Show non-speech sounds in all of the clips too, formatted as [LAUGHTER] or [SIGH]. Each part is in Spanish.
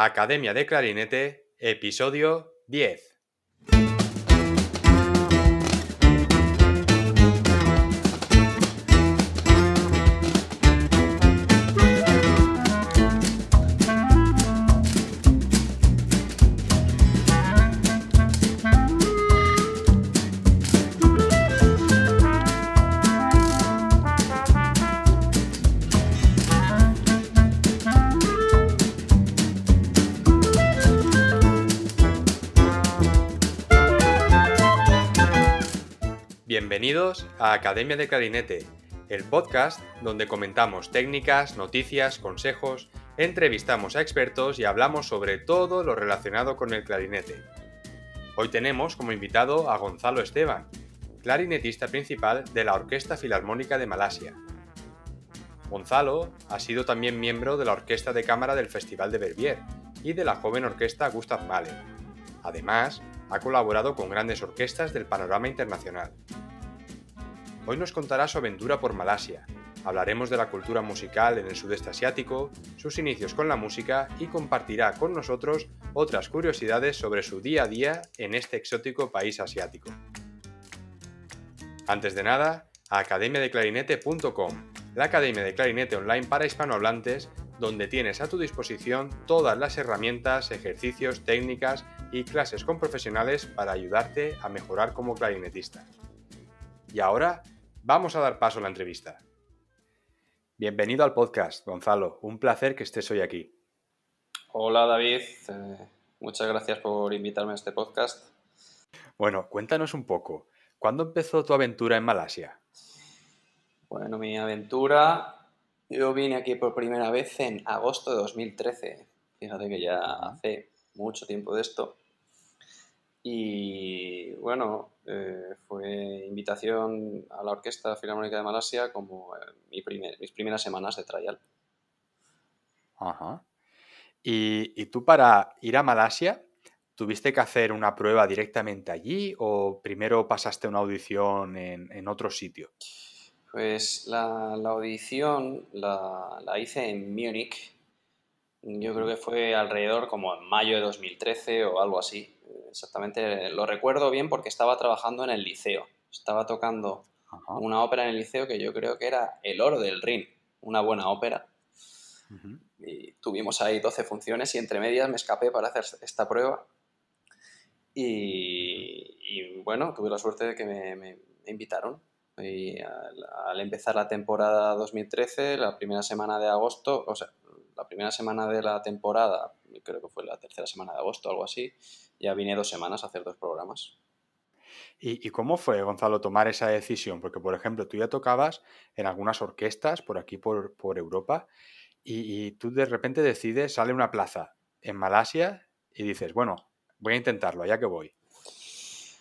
Academia de Clarinete, episodio 10. Bienvenidos a Academia de Clarinete, el podcast donde comentamos técnicas, noticias, consejos, entrevistamos a expertos y hablamos sobre todo lo relacionado con el clarinete. Hoy tenemos como invitado a Gonzalo Esteban, clarinetista principal de la Orquesta Filarmónica de Malasia. Gonzalo ha sido también miembro de la Orquesta de Cámara del Festival de Verbier y de la joven orquesta Gustav Mahler. Además, ha colaborado con grandes orquestas del panorama internacional. Hoy nos contará su aventura por Malasia. Hablaremos de la cultura musical en el sudeste asiático, sus inicios con la música y compartirá con nosotros otras curiosidades sobre su día a día en este exótico país asiático. Antes de nada, academiadeclarinete.com, la academia de clarinete online para hispanohablantes, donde tienes a tu disposición todas las herramientas, ejercicios, técnicas y clases con profesionales para ayudarte a mejorar como clarinetista. Y ahora Vamos a dar paso a la entrevista. Bienvenido al podcast, Gonzalo. Un placer que estés hoy aquí. Hola David, eh, muchas gracias por invitarme a este podcast. Bueno, cuéntanos un poco. ¿Cuándo empezó tu aventura en Malasia? Bueno, mi aventura, yo vine aquí por primera vez en agosto de 2013. Fíjate que ya hace mucho tiempo de esto. Y bueno, eh, fue invitación a la Orquesta Filarmónica de Malasia como eh, mi mis primeras semanas de trial. Ajá. ¿Y, tú para ir a Malasia, tuviste que hacer una prueba directamente allí o primero pasaste una audición en, otro sitio? Pues la, audición la, la, hice en Múnich. Yo creo que fue alrededor como en mayo de 2013 o algo así exactamente lo recuerdo bien porque estaba trabajando en el liceo. Estaba tocando una ópera en el liceo que yo creo que era El Oro del Rin, una buena ópera. Y tuvimos ahí 12 funciones y entre medias me escapé para hacer esta prueba. Y, bueno, tuve la suerte de que me, invitaron. Y al, al, empezar la temporada 2013, la primera semana de agosto, o sea, la primera semana de la temporada, creo que fue la tercera semana de agosto, algo así, ya vine dos semanas a hacer dos programas. ¿Y, cómo fue, Gonzalo, tomar esa decisión? Porque, por ejemplo, tú ya tocabas en algunas orquestas por aquí, por, Europa, y, tú de repente decides, sale una plaza en Malasia y dices, bueno, voy a intentarlo, allá que voy.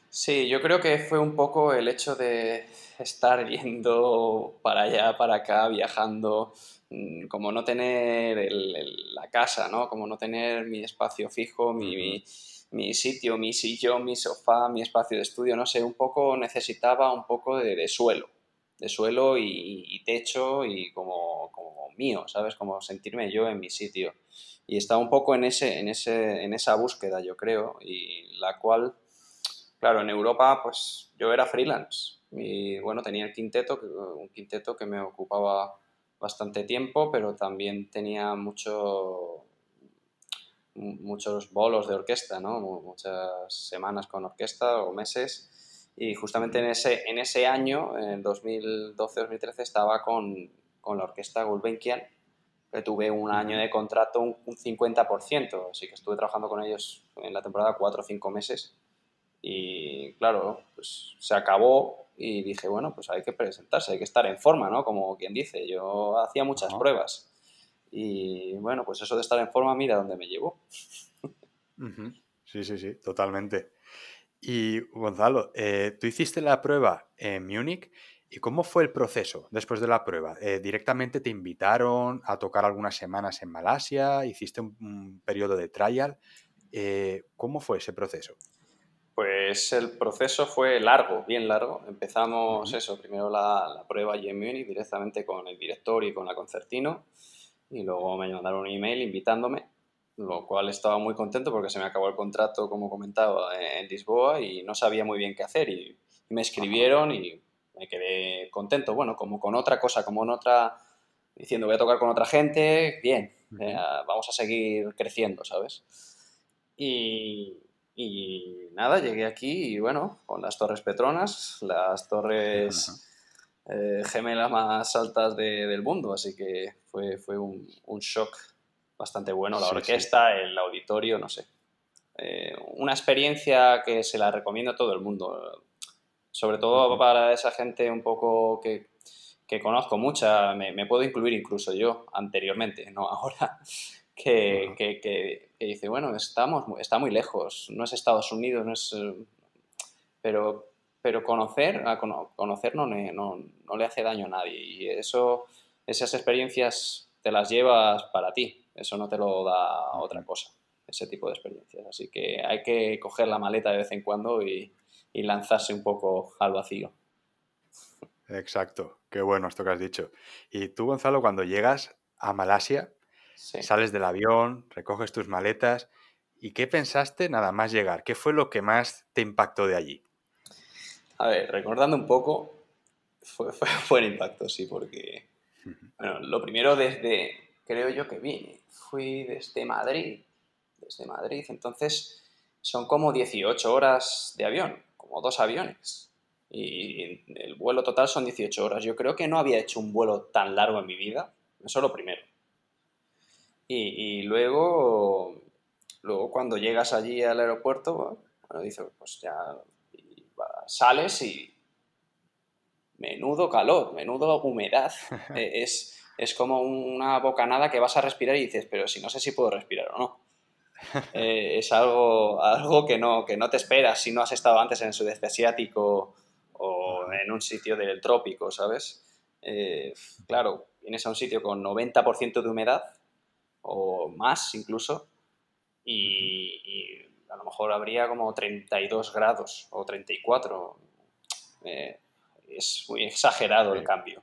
Sí, yo creo que fue un poco el hecho de estar yendo para allá, para acá, viajando, como no tener la casa, ¿no? Como no tener mi espacio fijo, mi mi sitio, mi sillón, mi sofá, mi espacio de estudio, no sé, un poco necesitaba un poco de, suelo, de suelo y, techo y como, como, mío, ¿sabes? Como sentirme yo en mi sitio. Y estaba un poco en, ese, en, ese, en esa búsqueda, yo creo, y la cual, claro, en Europa, pues yo era freelance y bueno, tenía el quinteto, un quinteto que me ocupaba bastante tiempo, pero también tenía mucho muchos bolos de orquesta, ¿no? muchas semanas con orquesta o meses. Y justamente en ese, en ese año, en 2012-2013, estaba con, con, la orquesta Gulbenkian, que tuve un año de contrato, un, 50%, así que estuve trabajando con ellos en la temporada cuatro o cinco meses. Y claro, pues se acabó y dije, bueno, pues hay que presentarse, hay que estar en forma, ¿no? Como quien dice, yo hacía muchas pruebas y bueno, pues eso de estar en forma, mira dónde me llevó. Sí, sí, sí, totalmente. Y Gonzalo, eh, tú hiciste la prueba en Múnich. ¿Y cómo fue el proceso después de la prueba? Eh, ¿Directamente te invitaron a tocar algunas semanas en Malasia? ¿Hiciste un, periodo de trial? Eh, ¿Cómo fue ese proceso? Pues el proceso fue largo, bien largo. Empezamos eso, primero la, la, prueba allí en Múnich directamente con el director y con la concertino y luego me mandaron un email invitándome lo cual estaba muy contento porque se me acabó el contrato, como comentaba, en Lisboa y no sabía muy bien qué hacer. Y, me escribieron y me quedé contento, bueno, como con otra cosa, como en otra, diciendo voy a tocar con otra gente, bien, eh, vamos a seguir creciendo, ¿sabes? Y, y, nada, llegué aquí y bueno, con las Torres Petronas, las torres eh, gemelas más altas del mundo, así que fue, fue un, un shock bastante bueno, la orquesta, el auditorio, no sé. Eh, una experiencia que se la recomiendo a todo el mundo, sobre todo para esa gente un poco que, que conozco mucha, me, puedo incluir incluso yo anteriormente, no ahora, que, que, que, dice, bueno, estamos, está muy lejos, no es Estados Unidos, no es... Pero, pero conocer, a conocer no, no, no le hace daño a nadie y eso, esas experiencias te las llevas para ti, eso no te lo da otra cosa, ese tipo de experiencias. Así que hay que coger la maleta de vez en cuando y, lanzarse un poco al vacío. Exacto, qué bueno esto que has dicho. Y tú, Gonzalo, cuando llegas a Malasia, sales del avión, recoges tus maletas, ¿y qué pensaste nada más llegar? ¿Qué fue lo que más te impactó de allí? A ver, recordando un poco, fue, [LAUGHS] fue buen impacto, sí, porque, bueno, lo primero desde, creo yo que vine. Fui desde Madrid, desde Madrid, entonces son como 18 horas de avión, como dos aviones. Y el vuelo total son 18 horas. Yo creo que no había hecho un vuelo tan largo en mi vida, eso lo primero. Y, luego, luego cuando llegas allí al aeropuerto, bueno, dices, pues ya sales y menudo calor, menudo humedad. [LAUGHS] E, es, es como una bocanada que vas a respirar y dices, pero si no sé si puedo respirar o no. [LAUGHS] Eh, es algo, algo que, no, que no te esperas si no has estado antes en el sudeste asiático o en un sitio del trópico, ¿sabes? Eh, claro, vienes a un sitio con 90% de humedad o más incluso y, a lo mejor habría como 32 grados o 34. Eh, es muy exagerado el cambio.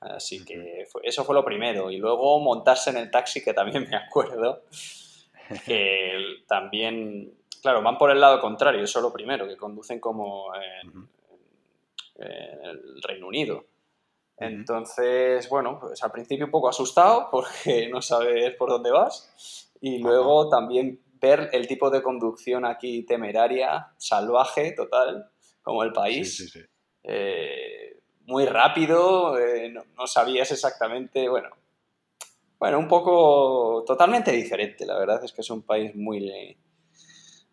Así que eso fue lo primero. Y luego montarse en el taxi, que también me acuerdo, [LAUGHS] que también, claro, van por el lado contrario, eso es lo primero, que conducen como en, el Reino Unido. Entonces, bueno, pues al principio un poco asustado [LAUGHS] porque no sabes por dónde vas. Y luego también ver el tipo de conducción aquí temeraria, salvaje, total, como el país. Sí, sí, sí. Eh, muy rápido, eh, no, sabías exactamente, bueno, bueno, un poco totalmente diferente, la verdad es que es un país muy,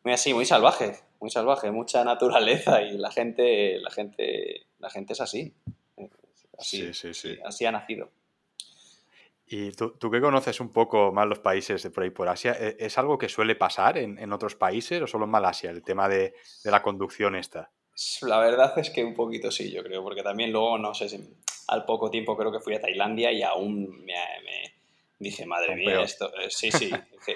muy así, muy salvaje, muy salvaje, mucha naturaleza y la gente, la gente, la gente es así, así, sí, sí, sí. así ha nacido. Y tú, tú, que conoces un poco más los países de por ahí por Asia, ¿e-, ¿es algo que suele pasar en, en otros países o solo en Malasia, el tema de, de la conducción esta? La verdad es que un poquito sí, yo creo, porque también luego, no sé si al poco tiempo creo que fui a Tailandia y aún me, dije, madre mía, esto, eh, sí, sí,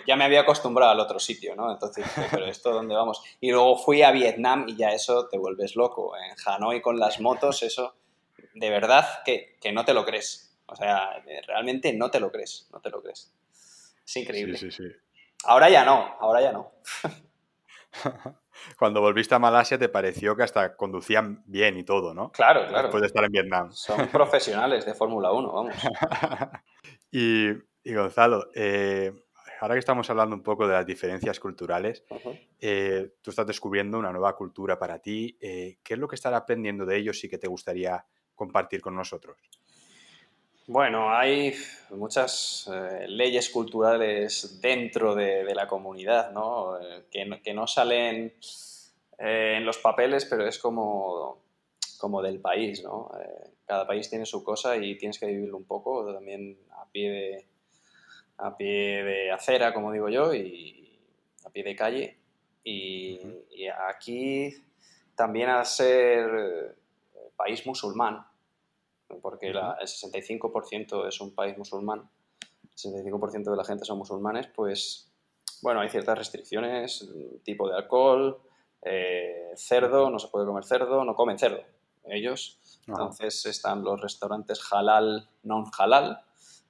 ya me había acostumbrado al otro sitio, ¿no? Entonces, pero esto dónde vamos. Y luego fui a Vietnam y ya eso te vuelves loco. En Hanoi con las motos, eso, de verdad que, que no te lo crees. O sea, realmente no te lo crees, no te lo crees. Es increíble. Sí, sí, sí. Ahora ya no, ahora ya no. [LAUGHS] cuando volviste a Malasia te pareció que hasta conducían bien y todo, ¿no? Claro, claro. Después de estar en Vietnam. Son profesionales de Fórmula 1, vamos. [LAUGHS] y, Gonzalo, eh, ahora que estamos hablando un poco de las diferencias culturales, eh, tú estás descubriendo una nueva cultura para ti. Eh, ¿Qué es lo que estás aprendiendo de ellos y que te gustaría compartir con nosotros? Bueno, hay muchas leyes culturales dentro de, la comunidad, ¿no? que, no salen eh, en los papeles, pero es como, como del país, ¿no? Eh, cada país tiene su cosa y tienes que vivirlo un poco, también a pie de, a pie de acera, como digo yo, y a pie de calle. Y, aquí también a ser eh, país musulmán, porque el 65% es un país musulmán, el 65% de la gente son musulmanes, pues bueno, hay ciertas restricciones, tipo de alcohol, eh, cerdo, no se puede comer cerdo, no comen cerdo ellos. Entonces están los restaurantes halal, non halal,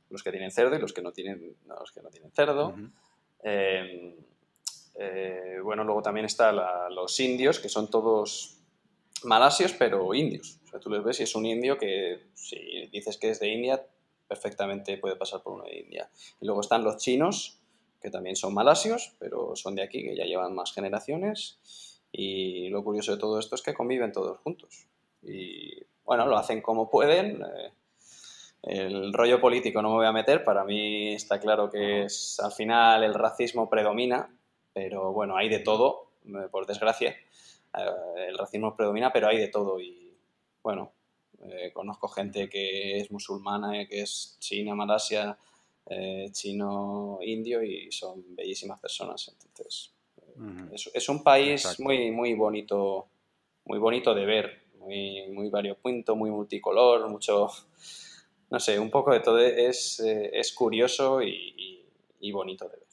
los que tienen cerdo y los que no tienen, los que no tienen cerdo. Em, eh, bueno, luego también están los indios, que son todos malasios, pero indios. O sea, tú les ves y es un indio que si dices que es de India, perfectamente puede pasar por uno de India. Y luego están los chinos, que también son malasios, pero son de aquí, que ya llevan más generaciones. Y lo curioso de todo esto es que conviven todos juntos. Y bueno, lo hacen como pueden. Eh, el rollo político no me voy a meter, para mí está claro que es, al final el racismo predomina, pero bueno, hay de todo, eh, por desgracia. Eh, el racismo predomina, pero hay de todo y bueno, conozco gente que es musulmana, que es china, malasia, chino, indio y son bellísimas personas. Entonces, es, un país muy, muy bonito, muy bonito de ver, muy, muy variopinto, muy multicolor, mucho, no sé, un poco de todo es, eh, es curioso y, y, bonito de ver.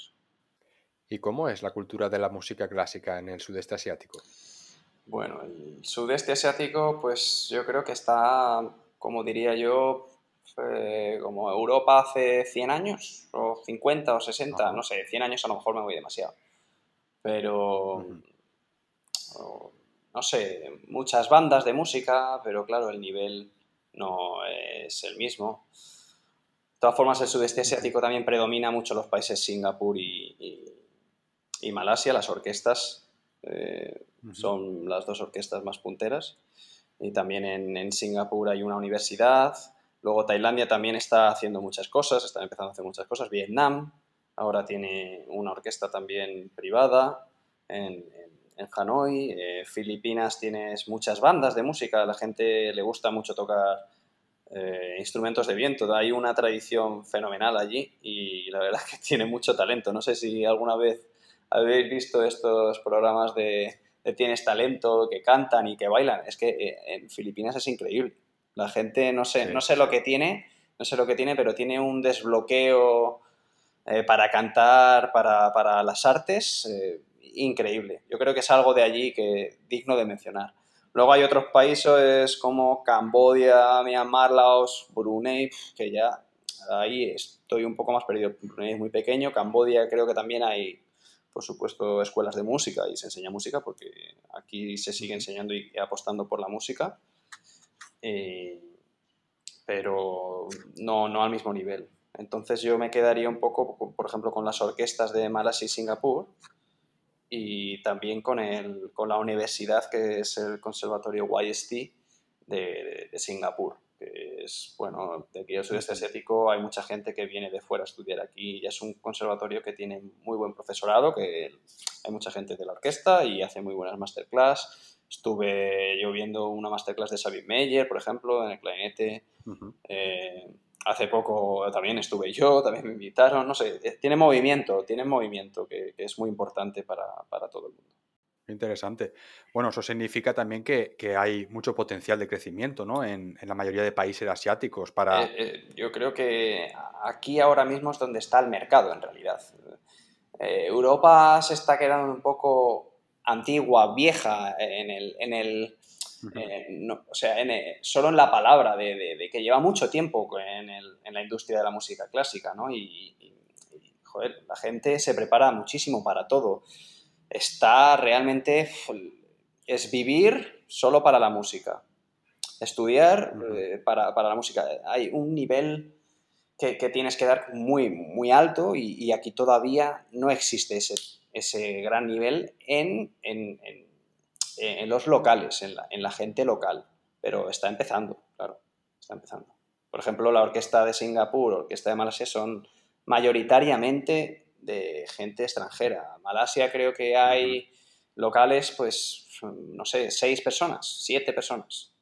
¿Y cómo es la cultura de la música clásica en el sudeste asiático? Bueno, el sudeste asiático, pues yo creo que está, como diría yo, eh, como Europa hace 100 años, o 50 o 60, no sé, 100 años a lo mejor me voy demasiado. Pero no sé, muchas bandas de música, pero claro, el nivel no es el mismo. De todas formas, el sudeste asiático también predomina mucho los países Singapur y, y, Malasia, las orquestas eh, son las dos orquestas más punteras. Y también en, en, Singapur hay una universidad. Luego Tailandia también está haciendo muchas cosas, está empezando a hacer muchas cosas. Vietnam ahora tiene una orquesta también privada en, Hanoi, eh, Filipinas tienes muchas bandas de música, a la gente le gusta mucho tocar eh, instrumentos de viento, hay una tradición fenomenal allí y la verdad es [LAUGHS] que tiene mucho talento. No sé si alguna vez habéis visto estos programas de, tienes talento, que cantan y que bailan, es que eh, en Filipinas es increíble. La gente no sé, no sé lo que tiene, no sé lo que tiene, pero tiene un desbloqueo eh, para cantar, para, las artes, eh, increíble. Yo creo que es algo de allí que digno de mencionar. Luego hay otros países como Cambodia, Myanmar, Laos, Brunei, que ya ahí estoy un poco más perdido. Brunei es muy pequeño, Cambodia creo que también hay, por supuesto, escuelas de música y se enseña música porque aquí se sigue enseñando y apostando por la música, eh, pero no, no al mismo nivel. Entonces yo me quedaría un poco, por ejemplo, con las orquestas de Malasia y Singapur y también con, el, con la universidad que es el Conservatorio YST de, de, Singapur, que es, bueno, de aquí al sudeste asiático hay mucha gente que viene de fuera a estudiar aquí y es un conservatorio que tiene muy buen profesorado, que hay mucha gente de la orquesta y hace muy buenas masterclass. Estuve yo viendo una masterclass de Sabine Meyer, por ejemplo, en el clarinete hace poco también estuve yo, también me invitaron, no sé, eh, tiene movimiento, tiene movimiento que, es muy importante para, todo el mundo. Interesante. Bueno, eso significa también que, hay mucho potencial de crecimiento ¿no? en, la mayoría de países asiáticos para... Eh, eh, yo creo que aquí ahora mismo es donde está el mercado en realidad. Europa se está quedando un poco antigua, vieja en el, en el eh, o sea, eh, solo en la palabra de, que lleva mucho tiempo en, la industria de la música clásica, ¿no? Y, joder, la gente se prepara muchísimo para todo. Está realmente, es vivir solo para la música, estudiar eh, para, la música. Hay un nivel que, tienes que dar muy, muy alto y, aquí todavía no existe ese, ese gran nivel en en los locales, en la, en la, gente local, pero está empezando, claro, está empezando. Por ejemplo, la orquesta de Singapur, orquesta de Malasia son mayoritariamente de gente extranjera. Malasia creo que hay locales, pues, no sé, seis personas, siete personas.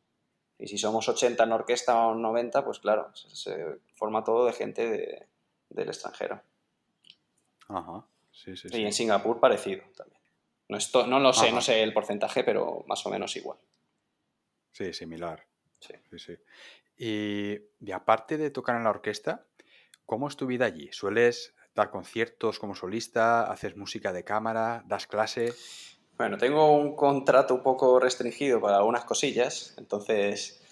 Y si somos 80 en orquesta o 90, pues claro, se, forma todo de gente del extranjero. Ajá, sí, sí. Y en Singapur parecido también. No, no lo sé, no sé el porcentaje, pero más o menos igual. Sí, similar. Sí. sí, Y, aparte de tocar en la orquesta, ¿cómo es tu vida allí? ¿Sueles dar conciertos como solista? ¿Haces música de cámara? ¿Das clase? Bueno, tengo un contrato un poco restringido para algunas cosillas, entonces,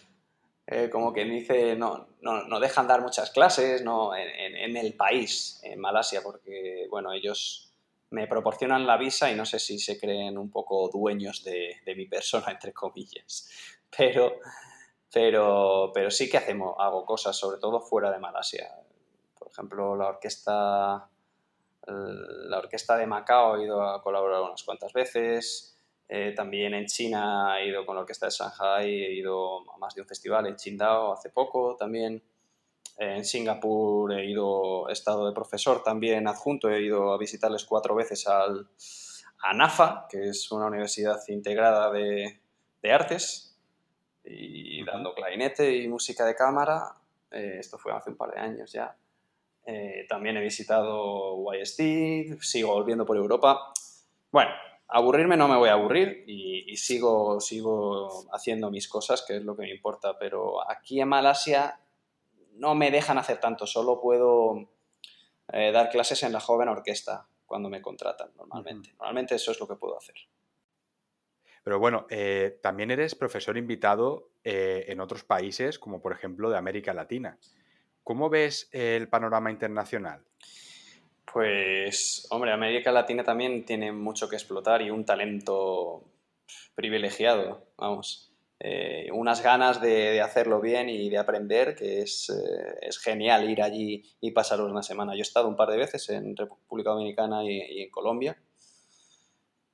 eh, como quien dice, no, no, no, dejan dar muchas clases no, en, en, el país, en Malasia, porque, bueno, ellos me proporcionan la visa y no sé si se creen un poco dueños de, mi persona, [LAUGHS] entre comillas. Pero, pero, pero sí que hacemos, hago cosas, sobre todo fuera de Malasia. Ejemplo, la orquesta, la orquesta de Macao he ido a colaborar unas cuantas veces. Eh, también en China he ido con la orquesta de Shanghai, he ido a más de un festival en Qingdao hace poco también. En Singapur he ido, he estado de profesor también adjunto, he ido a visitarles cuatro veces al, a NAFA, que es una universidad integrada de, de artes, y dando clarinete y música de cámara. Eh, esto fue hace un par de años ya. Eh, también he visitado YST, sigo volviendo por Europa. Bueno, aburrirme no me voy a aburrir y, y, sigo, sigo haciendo mis cosas, que es lo que me importa, pero aquí en Malasia no me dejan hacer tanto, solo puedo eh, dar clases en la joven orquesta cuando me contratan normalmente. Normalmente eso es lo que puedo hacer. Pero bueno, eh, también eres profesor invitado eh, en otros países, como por ejemplo de América Latina. ¿Cómo ves el panorama internacional? Pues, hombre, América Latina también tiene mucho que explotar y un talento privilegiado, vamos. Eh, unas ganas de, hacerlo bien y de aprender, que es, eh, es, genial ir allí y pasar una semana. Yo he estado un par de veces en República Dominicana y, en Colombia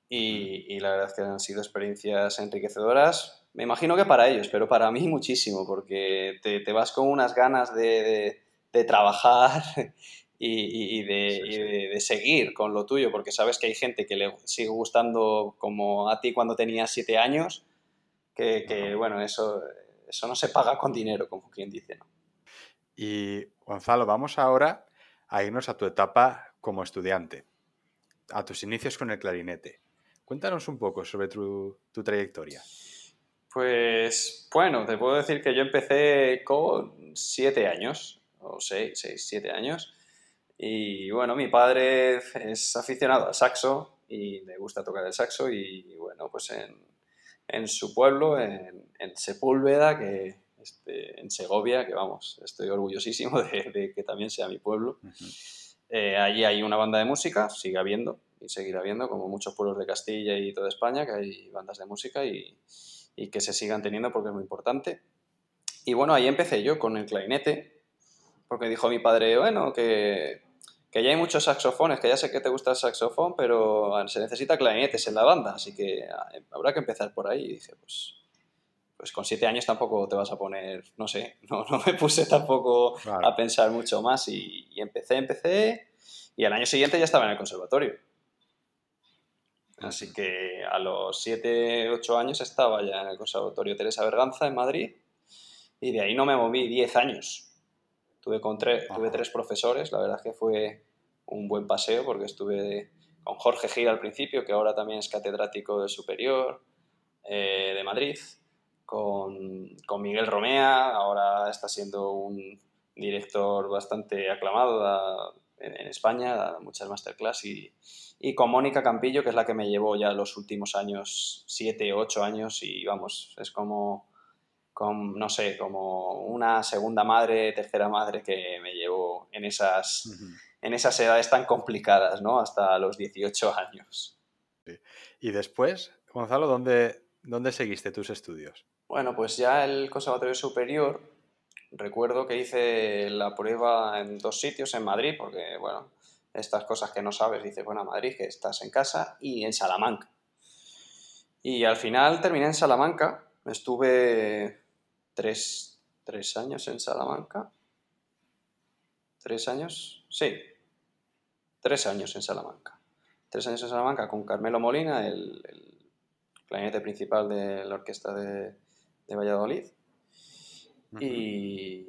y, la verdad es que han sido experiencias enriquecedoras. Me imagino que para ellos, pero para mí [LAUGHS] muchísimo, porque te, te vas con unas ganas de, de, trabajar [LAUGHS] y, de, de, seguir con lo tuyo, porque sabes que hay gente que le sigue gustando como a ti cuando tenías siete años que, bueno, eso, eso no se paga con dinero, como quien dice, ¿no? Y Gonzalo, vamos ahora a irnos a tu etapa como estudiante, a tus inicios con el clarinete. Cuéntanos un poco sobre tu, trayectoria. Pues bueno, te puedo decir que yo empecé con siete años, o seis, seis, siete años. Y bueno, mi padre es aficionado al saxo y le gusta tocar el saxo y bueno, pues en, en su pueblo, en, Sepúlveda, que, este, en Segovia, que vamos, estoy orgullosísimo de, que también sea mi pueblo. Eh, allí hay una banda de música, sigue habiendo y seguirá habiendo, como muchos pueblos de Castilla y toda España, que hay bandas de música y, y que se sigan teniendo porque es muy importante. Y bueno, ahí empecé yo con el clarinete, porque dijo mi padre, bueno, que que ya hay muchos saxofones, que ya sé que te gusta el saxofón, pero se necesita clarinetes en la banda, así que ah, habrá que empezar por ahí. Y dije, pues, pues con siete años tampoco te vas a poner, no sé, [LAUGHS] no, no me puse tampoco a pensar mucho más y, empecé, empecé y al año siguiente ya estaba en el conservatorio. Así que a los siete, ocho años estaba ya en el conservatorio Teresa Berganza en Madrid y de ahí no me moví diez años. Tuve, con tuve tres profesores, la verdad es que fue un buen paseo porque estuve con Jorge Gil al principio, que ahora también es catedrático de Superior eh, de Madrid, con, con, Miguel Romea, ahora está siendo un director bastante aclamado en, España, da muchas masterclass, y, y con Mónica Campillo, que es la que me llevó ya los últimos años, siete, ocho años, y vamos, es como con, no sé, como una segunda madre, tercera madre que me llevó en esas, en esas edades tan complicadas, ¿no? Hasta los 18 años. Y después, Gonzalo, ¿dónde, ¿dónde seguiste tus estudios? Bueno, pues ya el Conservatorio Superior, recuerdo que hice la prueba en dos sitios, en Madrid, porque, bueno, estas cosas que no sabes, dices, bueno, Madrid, que estás en casa, y en Salamanca. Y al final terminé en Salamanca, estuve tres, años en Salamanca. ¿Tres años? Sí, tres años en Salamanca. Tres años en Salamanca con Carmelo Molina, el, el principal de la orquesta de, Valladolid. Y,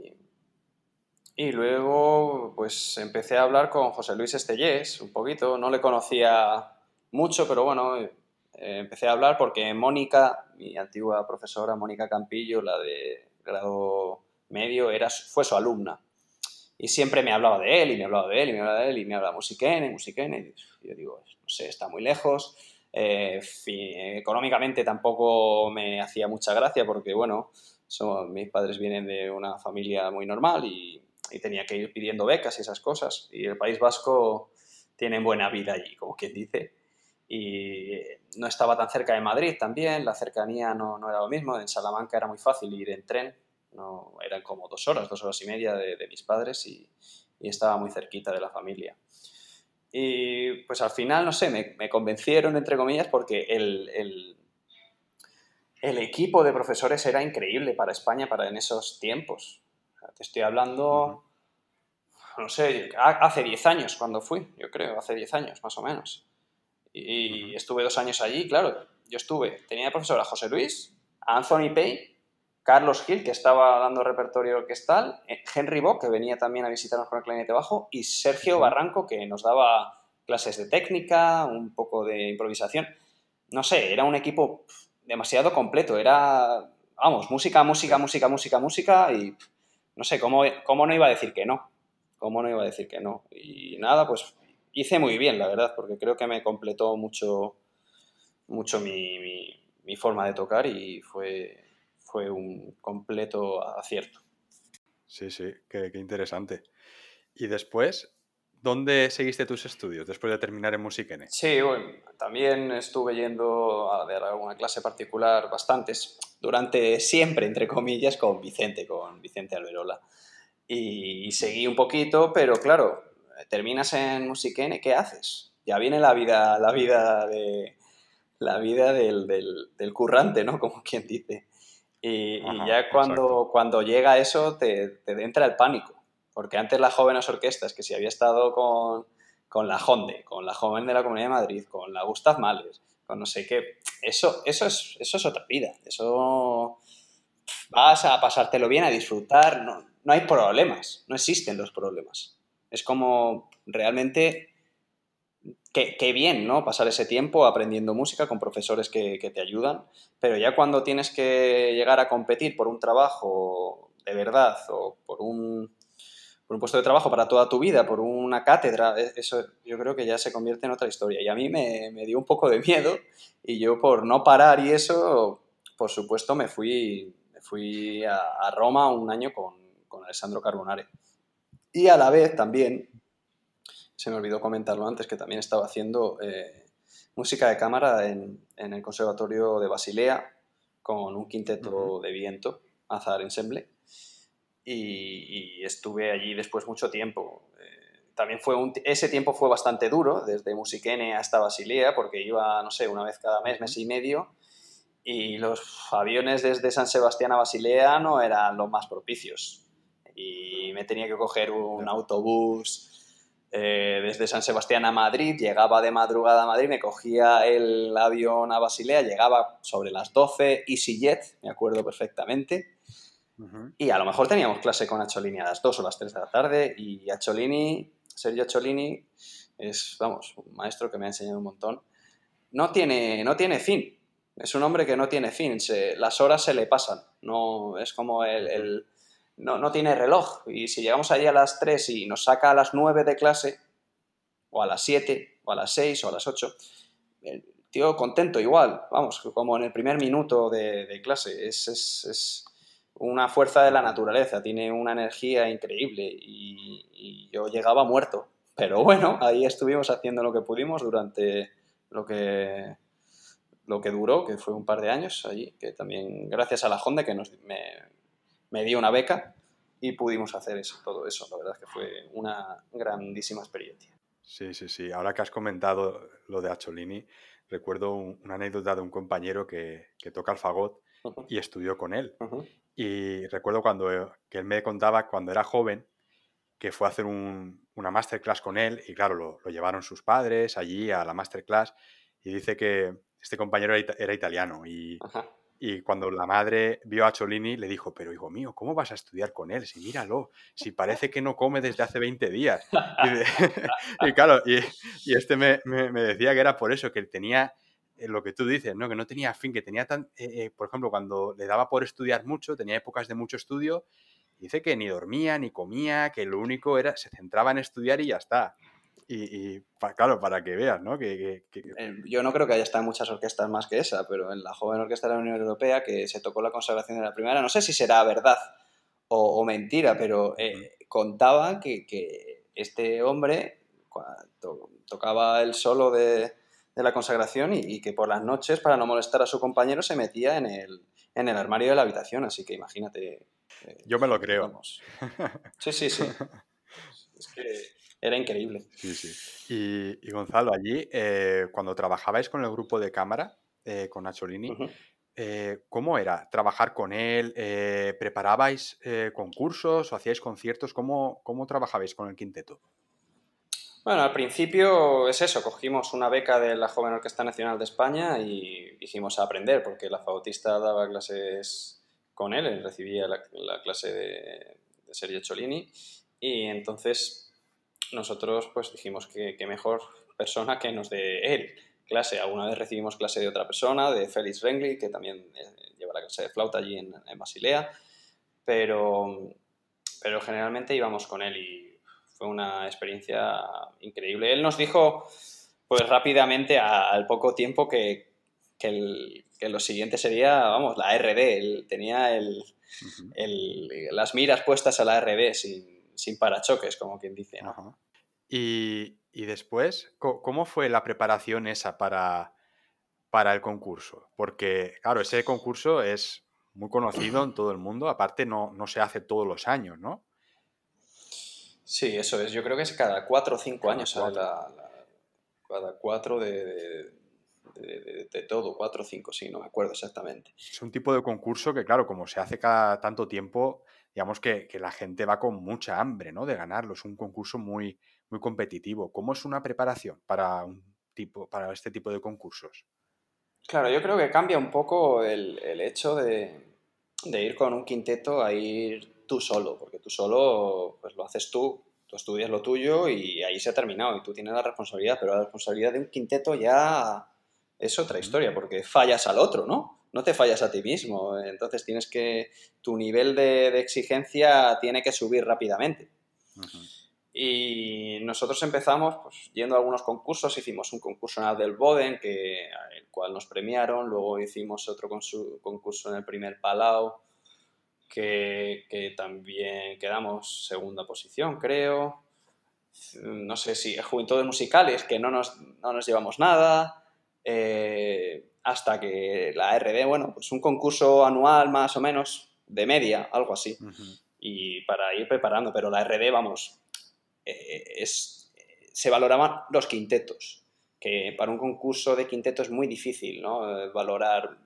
y luego, pues empecé a hablar con José Luis Estellés un poquito. No le conocía mucho, pero bueno, eh, empecé a hablar porque Mónica, mi antigua profesora, Mónica Campillo, la de grado medio, era, fue su alumna. Y siempre me hablaba de él, y me hablaba de él, y me hablaba de él, y me hablaba musiquene, musiquene. Y yo digo, no sé, está muy lejos. Eh, económicamente tampoco me hacía mucha gracia porque, bueno, mis padres vienen de una familia muy normal y, y, tenía que ir pidiendo becas y esas cosas. Y el País Vasco tienen buena vida allí, como quien dice. Y no estaba tan cerca de Madrid también, la cercanía no, no era lo mismo. En Salamanca era muy fácil ir en tren, no, eran como dos horas, dos horas y media de, de mis padres y, y, estaba muy cerquita de la familia. Y pues al final, no sé, me, me convencieron, entre comillas, porque el, el, el, equipo de profesores era increíble para España para en esos tiempos. Te estoy hablando, no sé, hace 10 años cuando fui, yo creo, hace 10 años más o menos. Y, estuve dos años allí, claro, yo estuve, tenía de profesor a José Luis, a Anthony Pay, Carlos Gil, que estaba dando repertorio orquestal, eh, Henry Bock, que venía también a visitarnos con el clarinete bajo, y Sergio Barranco, que nos daba clases de técnica, un poco de improvisación. No sé, era un equipo demasiado completo, era, vamos, música, música, música, música, música, y no sé, ¿cómo, cómo no iba a decir que no? ¿Cómo no iba a decir que no? Y nada, pues hice muy bien, la verdad, porque creo que me completó mucho, mucho mi, mi, mi forma de tocar y fue, fue un completo acierto. Sí, sí, qué, qué, interesante. Y después, ¿dónde seguiste tus estudios después de terminar en Musiquene? Sí, bueno, también estuve yendo a dar alguna clase particular, bastantes, durante siempre, entre comillas, con Vicente, con Vicente Alberola. Y, y seguí un poquito, pero claro, terminas en Musiquene, ¿qué haces? Ya viene la vida, la vida de la vida del, del, del currante, ¿no? Como quien dice. Y, Ajá, y ya cuando, cuando, llega eso te, te, entra el pánico. Porque antes las jóvenes orquestas, que si había estado con, con la Honde, con la Joven de la Comunidad de Madrid, con la Gustav Mahler, con no sé qué, eso, eso, es, eso es otra vida. Eso vas a pasártelo bien, a disfrutar, no, no hay problemas, no existen los problemas. Es como realmente qué, qué, bien, ¿no? Pasar ese tiempo aprendiendo música con profesores que, que, te ayudan, pero ya cuando tienes que llegar a competir por un trabajo de verdad o por un, por un puesto de trabajo para toda tu vida, por una cátedra, e, eso yo creo que ya se convierte en otra historia. Y a mí me, me dio un poco de miedo y yo por no parar y eso, por supuesto, me fui, me fui a, a Roma un año con, con Alessandro Carbonare. Y a la vez también se me olvidó comentarlo antes, que también estaba haciendo eh, música de cámara en, en, el Conservatorio de Basilea con un quinteto uh -huh. de viento, Azar Ensemble, y, y, estuve allí después mucho tiempo. Eh, también fue un, ese tiempo fue bastante duro, desde Musiquene hasta Basilea, porque iba, no sé, una vez cada mes, mes y medio, y los aviones desde San Sebastián a Basilea no eran los más propicios. Y me tenía que coger un autobús eh, desde San Sebastián a Madrid, llegaba de madrugada a Madrid, me cogía el avión a Basilea, llegaba sobre las 12, EasyJet, me acuerdo perfectamente, uh -huh. y a lo mejor teníamos clase con Acholini a las 2 o las 3 de la tarde, y Acholini, Sergio Acholini, es, vamos, un maestro que me ha enseñado un montón, no tiene, no tiene fin, es un hombre que no tiene fin, se, las horas se le pasan, no es como el, el no, no, tiene reloj. Y si llegamos allí a las 3 y nos saca a las 9 de clase, o a las 7, o a las 6, o a las 8, el tío contento igual, vamos, como en el primer minuto de, de clase. Es, es, es, una fuerza de la naturaleza, tiene una energía increíble y, y, yo llegaba muerto. Pero bueno, ahí estuvimos haciendo lo que pudimos durante lo que, lo que duró, que fue un par de años allí, que también gracias a la Honda que nos, me, me dio una beca y pudimos hacer eso, todo eso. La verdad es que fue una grandísima experiencia. Sí, sí, sí. Ahora que has comentado lo de Acholini, recuerdo un, una anécdota de un compañero que, que toca el fagot uh -huh. y estudió con él. Uh -huh. Y recuerdo cuando que él me contaba cuando era joven que fue a hacer un, una masterclass con él y claro, lo, lo, llevaron sus padres allí a la masterclass y dice que este compañero era, era italiano y, y cuando la madre vio a Cholini, le dijo, pero hijo mío, ¿cómo vas a estudiar con él? Si míralo, si parece que no come desde hace 20 días. Y, de, [LAUGHS] y claro, y, y este me, me, me, decía que era por eso, que él tenía eh, lo que tú dices, ¿no? que no tenía fin, que tenía tan, eh, eh, por ejemplo, cuando le daba por estudiar mucho, tenía épocas de mucho estudio, dice que ni dormía, ni comía, que lo único era, se centraba en estudiar y ya está. Y, y pa, claro, para que veas, ¿no? Que, que, que... Eh, Yo no creo que haya estado en muchas orquestas más que esa, pero en la joven orquesta de la Unión Europea, que se tocó la consagración de la primera, no sé si será verdad o, o mentira, pero eh, contaba que, que, este hombre, cuando tocaba el solo de, la consagración y, que por las noches, para no molestar a su compañero, se metía en el, en el armario de la habitación. Así que imagínate. Eh, Yo me lo creo. Sí, sí, sí. [LAUGHS] es que era increíble. Sí, sí. Y, Gonzalo, allí, eh, cuando trabajabais con el grupo de cámara, eh, con Nacholini, ¿cómo era trabajar con él? ¿Preparabais concursos o hacíais conciertos? ¿Cómo, ¿Cómo trabajabais con el quinteto? Bueno, al principio es eso, cogimos una beca de la Joven Orquesta Nacional de España y hicimos a aprender, porque la fautista daba clases con él, él recibía la, clase de, Sergio Cholini, y entonces nosotros pues dijimos que, mejor persona que nos dé él clase. Alguna vez recibimos clase de otra persona, de Félix Rengli, que también eh, lleva la clase de flauta allí en, en Basilea, pero, pero generalmente íbamos con él y fue una experiencia increíble. Él nos dijo, pues rápidamente, al poco tiempo, que, lo siguiente sería, vamos, la RD. Él tenía el, las miras puestas a la RD sin, parachoques, como quien dice. Y, después, ¿cómo fue la preparación esa para, para el concurso? Porque, claro, ese concurso es muy conocido en todo el mundo, aparte no, no se hace todos los años, ¿no? Sí, eso es. Yo creo que es cada cuatro o cinco años la, cada cuatro de, de, todo, cuatro o cinco, sí, no me acuerdo exactamente. Es un tipo de concurso que, claro, como se hace cada tanto tiempo, digamos que, la gente va con mucha hambre, ¿no? De ganarlo. Es un concurso muy, muy competitivo. ¿Cómo es una preparación para un tipo, para este tipo de concursos? Claro, yo creo que cambia un poco el, el hecho de, de ir con un quinteto a ir tú solo, porque tú solo pues lo haces tú, tú estudias lo tuyo y ahí se ha terminado y tú tienes la responsabilidad, pero la responsabilidad de un quinteto ya es otra historia, porque fallas al otro, ¿no? No te fallas a ti mismo, entonces tienes que, tu nivel de, exigencia tiene que subir rápidamente. Y nosotros empezamos pues, yendo a algunos concursos, hicimos un concurso en el del Boden, que, el cual nos premiaron, luego hicimos otro concurso en el primer Palau, que, también quedamos segunda posición, creo. No sé si juventudes musicales, que no nos, no nos llevamos nada. Eh, hasta que la RD, bueno, pues un concurso anual más o menos, de media, algo así. Y para ir preparando, pero la RD, vamos, eh, es, se valoraban los quintetos, que para un concurso de quinteto es muy difícil, ¿no? Eh, valorar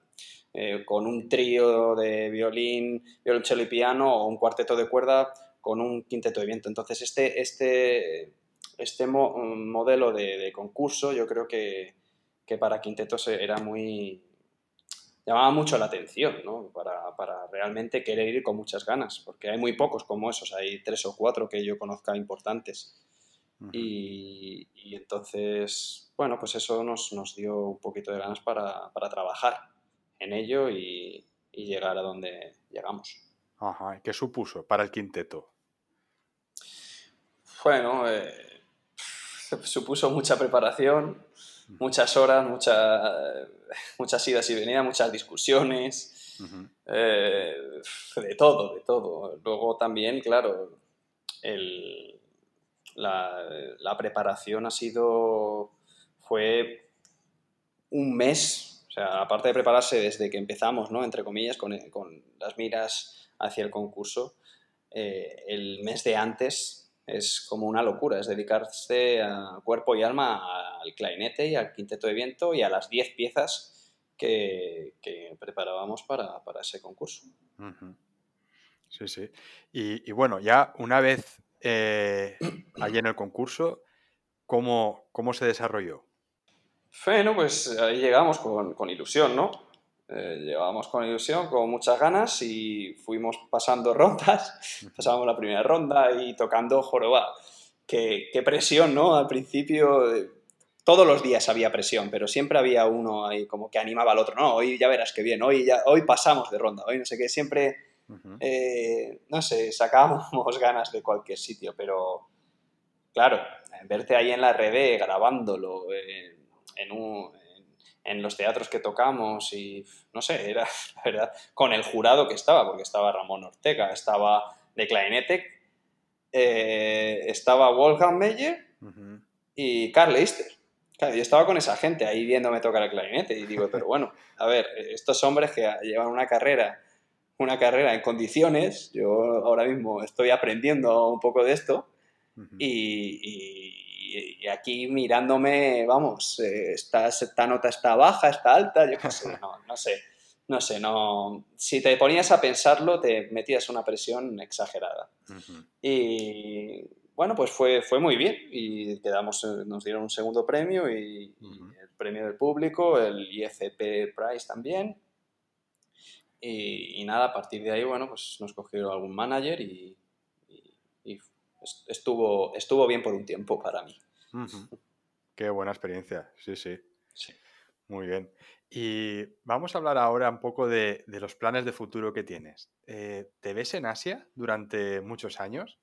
eh, con un trío de violín, violonchelo y piano o un cuarteto de cuerda con un quinteto de viento. Entonces, este, este, este modelo de, concurso yo creo que, para quintetos era muy... llamaba mucho la atención, ¿no? Para, realmente querer ir con muchas ganas, porque hay muy pocos como esos, hay tres o cuatro que yo conozca importantes. y, entonces, bueno, pues eso nos, nos, dio un poquito de ganas para, para trabajar en ello y, llegar a donde llegamos. Ajá. ¿Qué supuso para el quinteto? Bueno, eh, supuso mucha preparación, muchas horas, muchas idas y venidas, muchas discusiones, eh, de todo, de todo. Luego también, claro, la, la, preparación ha sido, fue un mes o sea, aparte de prepararse desde que empezamos, ¿no? Entre comillas, con, las miras hacia el concurso, eh, el mes de antes es como una locura, es dedicarse a cuerpo y alma al clarinete y al quinteto de viento y a las 10 piezas que, preparábamos para, ese concurso. Sí, sí. Y, bueno, ya una vez eh, [CLEARS THROAT] allí en el concurso, ¿cómo, ¿cómo se desarrolló? Bueno, pues ahí llegamos con, ilusión, ¿no? Eh, llegamos con ilusión, con muchas ganas y fuimos pasando [LAUGHS] rondas. Pasábamos la primera ronda y tocando joroba. Qué, qué presión, ¿no? Al principio, eh, todos los días había presión, pero siempre había uno ahí como que animaba al otro. No, hoy ya verás qué bien, hoy, ya, hoy pasamos de ronda, hoy no sé qué. Siempre, eh, no sé, sacábamos [LAUGHS] ganas de cualquier sitio, pero claro, verte ahí en la red grabándolo en, los teatros que tocamos y no sé, era [LAUGHS] la verdad, con el jurado que estaba, porque estaba Ramón Ortega, estaba de clarinete, eh, estaba Wolfgang Meyer y Carl Leister. Claro, yo estaba con esa gente ahí viéndome tocar el clarinete y digo, pero bueno, a ver, estos hombres que llevan una carrera, una carrera en condiciones, yo ahora mismo estoy aprendiendo un poco de esto y, aquí mirándome, vamos, eh, esta, esta, nota está baja, está alta, yo qué sé, [LAUGHS] no, no sé, no sé, no, si te ponías a pensarlo te metías una presión exagerada. Y bueno, pues fue, fue muy bien y quedamos, eh, nos dieron un segundo premio y, el premio del público, el IFP Prize también. Y, nada, a partir de ahí, bueno, pues nos cogió algún manager y, estuvo, estuvo bien por un tiempo para mí. Qué buena experiencia, sí, sí. Sí. Muy bien. Y vamos a hablar ahora un poco de, los planes de futuro que tienes. Eh, ¿Te ves en Asia durante muchos años?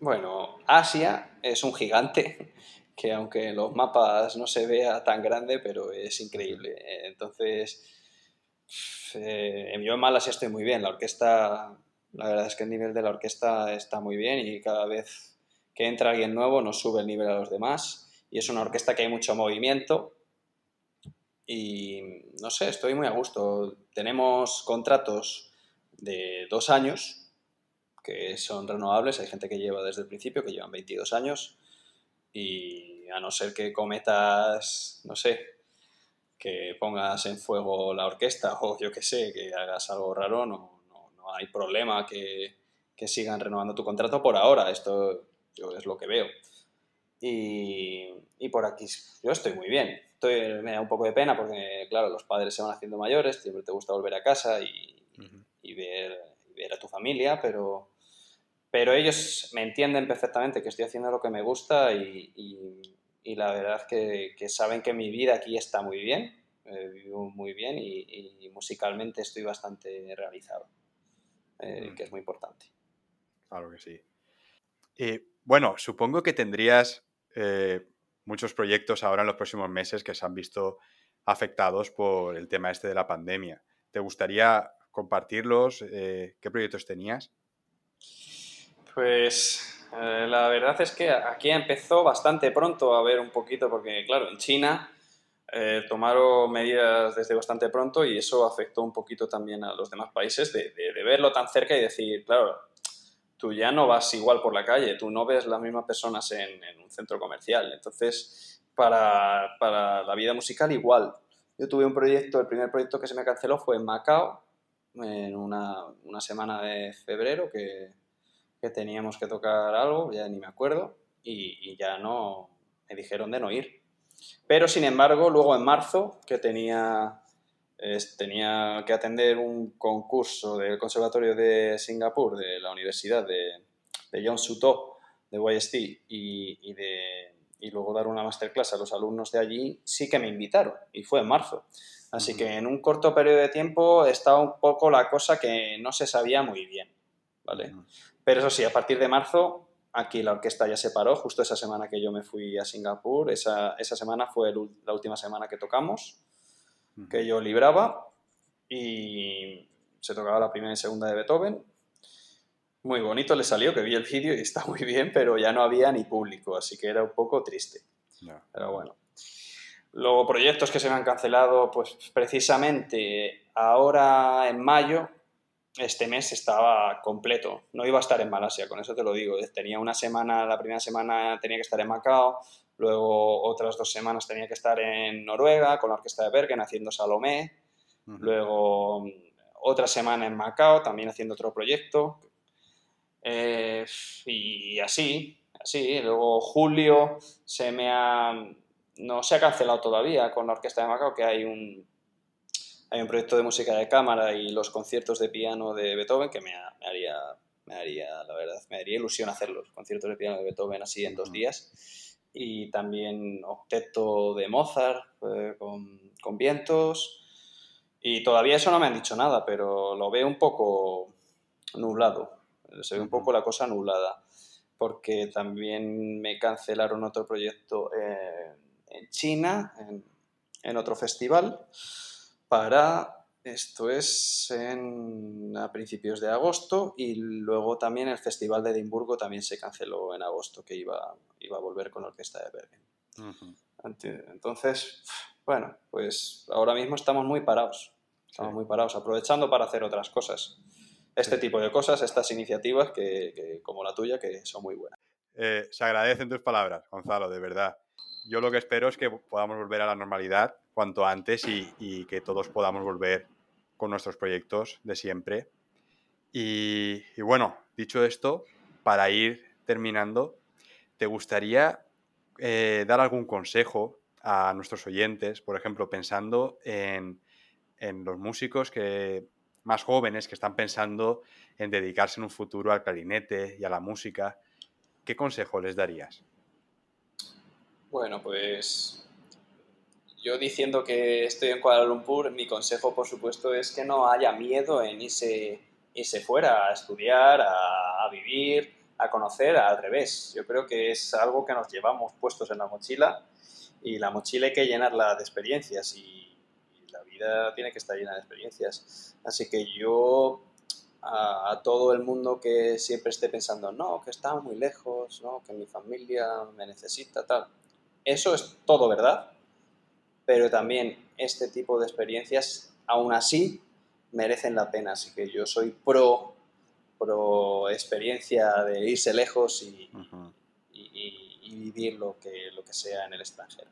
Bueno, Asia es un gigante [LAUGHS] que aunque en los mapas no se vea tan grande, pero es increíble. Entonces, eh, yo en Malasia estoy muy bien. La orquesta, la verdad es que el nivel de la orquesta está muy bien y cada vez que entra alguien nuevo nos sube el nivel a los demás. Y es una orquesta que hay mucho movimiento. Y no sé, estoy muy a gusto. Tenemos contratos de dos años que son renovables. Hay gente que lleva desde el principio, que llevan 22 años. Y a no ser que cometas, no sé, que pongas en fuego la orquesta o yo que sé, que hagas algo raro, no, hay problema que, que, sigan renovando tu contrato por ahora. Esto yo es lo que veo. Y, y, por aquí yo estoy muy bien. Estoy, me da un poco de pena porque, claro, los padres se van haciendo mayores, siempre te gusta volver a casa y, y ver, y ver a tu familia, pero, pero ellos me entienden perfectamente que estoy haciendo lo que me gusta y, la verdad que, que, saben que mi vida aquí está muy bien, eh, vivo muy bien y, musicalmente estoy bastante realizado, eh, mm. que es muy importante. Claro que sí. bueno, supongo que tendrías eh, muchos proyectos ahora en los próximos meses que se han visto afectados por el tema este de la pandemia. ¿Te gustaría compartirlos? ¿Qué proyectos tenías? Pues eh, la verdad es que aquí empezó bastante pronto a ver un poquito, porque claro, en China eh, tomaron medidas desde bastante pronto y eso afectó un poquito también a los demás países de, verlo tan cerca y decir, claro, tú ya no vas igual por la calle, tú no ves las mismas personas en, un centro comercial. Entonces, para, para, la vida musical igual. Yo tuve un proyecto, el primer proyecto que se me canceló fue en Macao, en una, una semana de febrero, que que teníamos que tocar algo, ya ni me acuerdo, y, ya no, me dijeron de no ir. Pero sin embargo, luego en marzo, que tenía, tenía que atender un concurso del Conservatorio de Singapur, de la Universidad de, de John Suto, de YST, y, y, de, y luego dar una masterclass a los alumnos de allí, sí que me invitaron, y fue en marzo. Así que en un corto periodo de tiempo estaba un poco la cosa que no se sabía muy bien, ¿vale? Pero eso sí, a partir de marzo, aquí la orquesta ya se paró, justo esa semana que yo me fui a Singapur, esa, esa semana fue la última semana que tocamos, que yo libraba y se tocaba la primera y segunda de Beethoven. Muy bonito le salió, que vi el vídeo y está muy bien, pero ya no había ni público, así que era un poco triste. Pero bueno. Luego proyectos que se me han cancelado, pues precisamente ahora en mayo este mes estaba completo. No iba a estar en Malasia, con eso te lo digo. Tenía una semana, la primera semana tenía que estar en Macao, luego otras dos semanas tenía que estar en Noruega con la orquesta de Bergen haciendo Salomé, luego otra semana en Macao también haciendo otro proyecto. Eh, y así, así. Luego julio se me ha... No se ha cancelado todavía con la orquesta de Macao, que hay un hay un proyecto de música de cámara y los conciertos de piano de Beethoven que me, haría, me haría, la verdad, me haría ilusión hacerlos, conciertos de piano de Beethoven así en dos días. Y también octeto de Mozart eh, con, con, vientos. Y todavía eso no me han dicho nada, pero lo veo un poco nublado. Se ve un poco la cosa nublada. Porque también me cancelaron otro proyecto eh, en China, en, en otro festival para Esto es en, a principios de agosto y luego también el Festival de Edimburgo también se canceló en agosto, que iba, iba a volver con la orquesta de Bergen. Entonces, bueno, pues ahora mismo estamos muy parados. Estamos muy parados, aprovechando para hacer otras cosas. Este tipo de cosas, estas iniciativas que, como la tuya, que son muy buenas. Eh, se agradecen tus palabras, Gonzalo, de verdad. Yo lo que espero es que podamos volver a la normalidad cuanto antes y, que todos podamos volver con nuestros proyectos de siempre. Y, bueno, dicho esto, para ir terminando, ¿te gustaría eh, dar algún consejo a nuestros oyentes, por ejemplo, pensando en, los músicos que, más jóvenes que están pensando en dedicarse en un futuro al clarinete y a la música? ¿Qué consejo les darías? Bueno, pues yo diciendo que estoy en Kuala Lumpur, mi consejo, por supuesto, es que no haya miedo en irse, fuera a estudiar, a, vivir, a conocer, al revés. Yo creo que es algo que nos llevamos puestos en la mochila y la mochila hay que llenarla de experiencias y, la vida tiene que estar llena de experiencias. Así que yo a, todo el mundo que siempre esté pensando, no, que está muy lejos, no, que mi familia me necesita, tal. Eso es todo verdad, pero también este tipo de experiencias, aún así, merecen la pena. Así que yo soy pro, pro experiencia de irse lejos y, vivir lo que, lo que sea en el extranjero.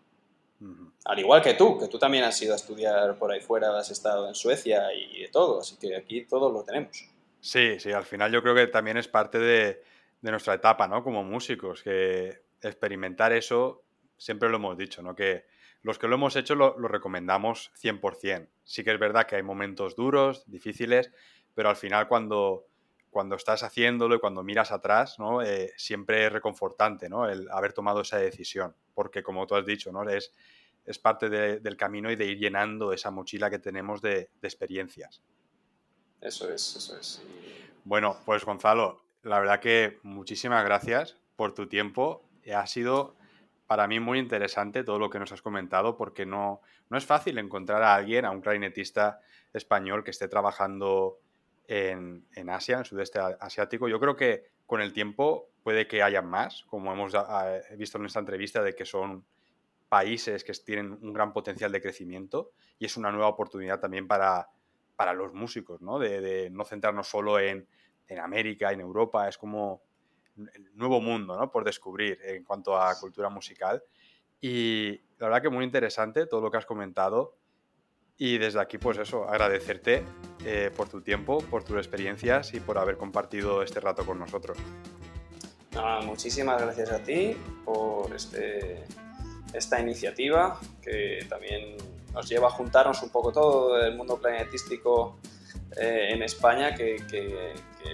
Al igual que tú, que tú también has ido a estudiar por ahí fuera, has estado en Suecia y de todo, así que aquí todo lo tenemos. Sí, sí, al final yo creo que también es parte de, de nuestra etapa, ¿no? Como músicos, que experimentar eso siempre lo hemos dicho, ¿no? Que los que lo hemos hecho lo, recomendamos 100%. Sí que es verdad que hay momentos duros, difíciles, pero al final cuando, cuando estás haciéndolo y cuando miras atrás, ¿no? Eh, siempre es reconfortante ¿no? el haber tomado esa decisión, porque como tú has dicho, ¿no? es, es parte del camino y de ir llenando esa mochila que tenemos de, de experiencias. Eso es, eso es. Bueno, pues Gonzalo, la verdad que muchísimas gracias por tu tiempo. Ha sido para mí muy interesante todo lo que nos has comentado porque no, no es fácil encontrar a alguien, a un clarinetista español que esté trabajando en, Asia, en el sudeste asiático. Yo creo que con el tiempo puede que haya más, como hemos visto en esta entrevista, de que son países que tienen un gran potencial de crecimiento y es una nueva oportunidad también para, para los músicos, ¿no? De, no centrarnos solo en, en América, en Europa, es como el nuevo mundo ¿no? por descubrir en cuanto a cultura musical. Y la verdad que muy interesante todo lo que has comentado. Y desde aquí, pues eso, agradecerte eh, por tu tiempo, por tus experiencias y por haber compartido este rato con nosotros. muchísimas gracias a ti por este, esta iniciativa que también nos lleva a juntarnos un poco todo el mundo planetístico eh, en España, que,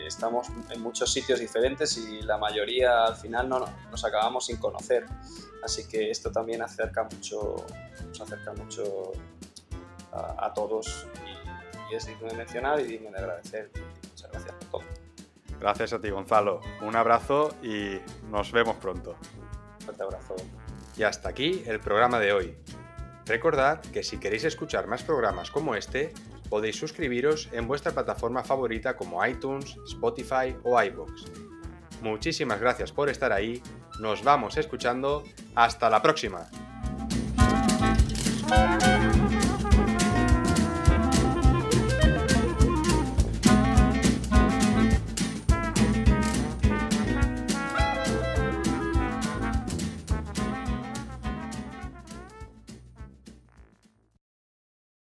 estamos en muchos sitios diferentes y la mayoría al final no, nos acabamos sin conocer. Así que esto también acerca mucho, nos acerca mucho a, todos y, es digno de mencionar y digno de agradecer. Muchas gracias por todo. Gracias a ti, Gonzalo. Un abrazo y nos vemos pronto. Un fuerte abrazo. Y hasta aquí el programa de hoy. Recordad que si queréis escuchar más programas como este, podéis suscribiros en vuestra plataforma favorita como iTunes, Spotify o iBox. Muchísimas gracias por estar ahí, nos vamos escuchando, hasta la próxima.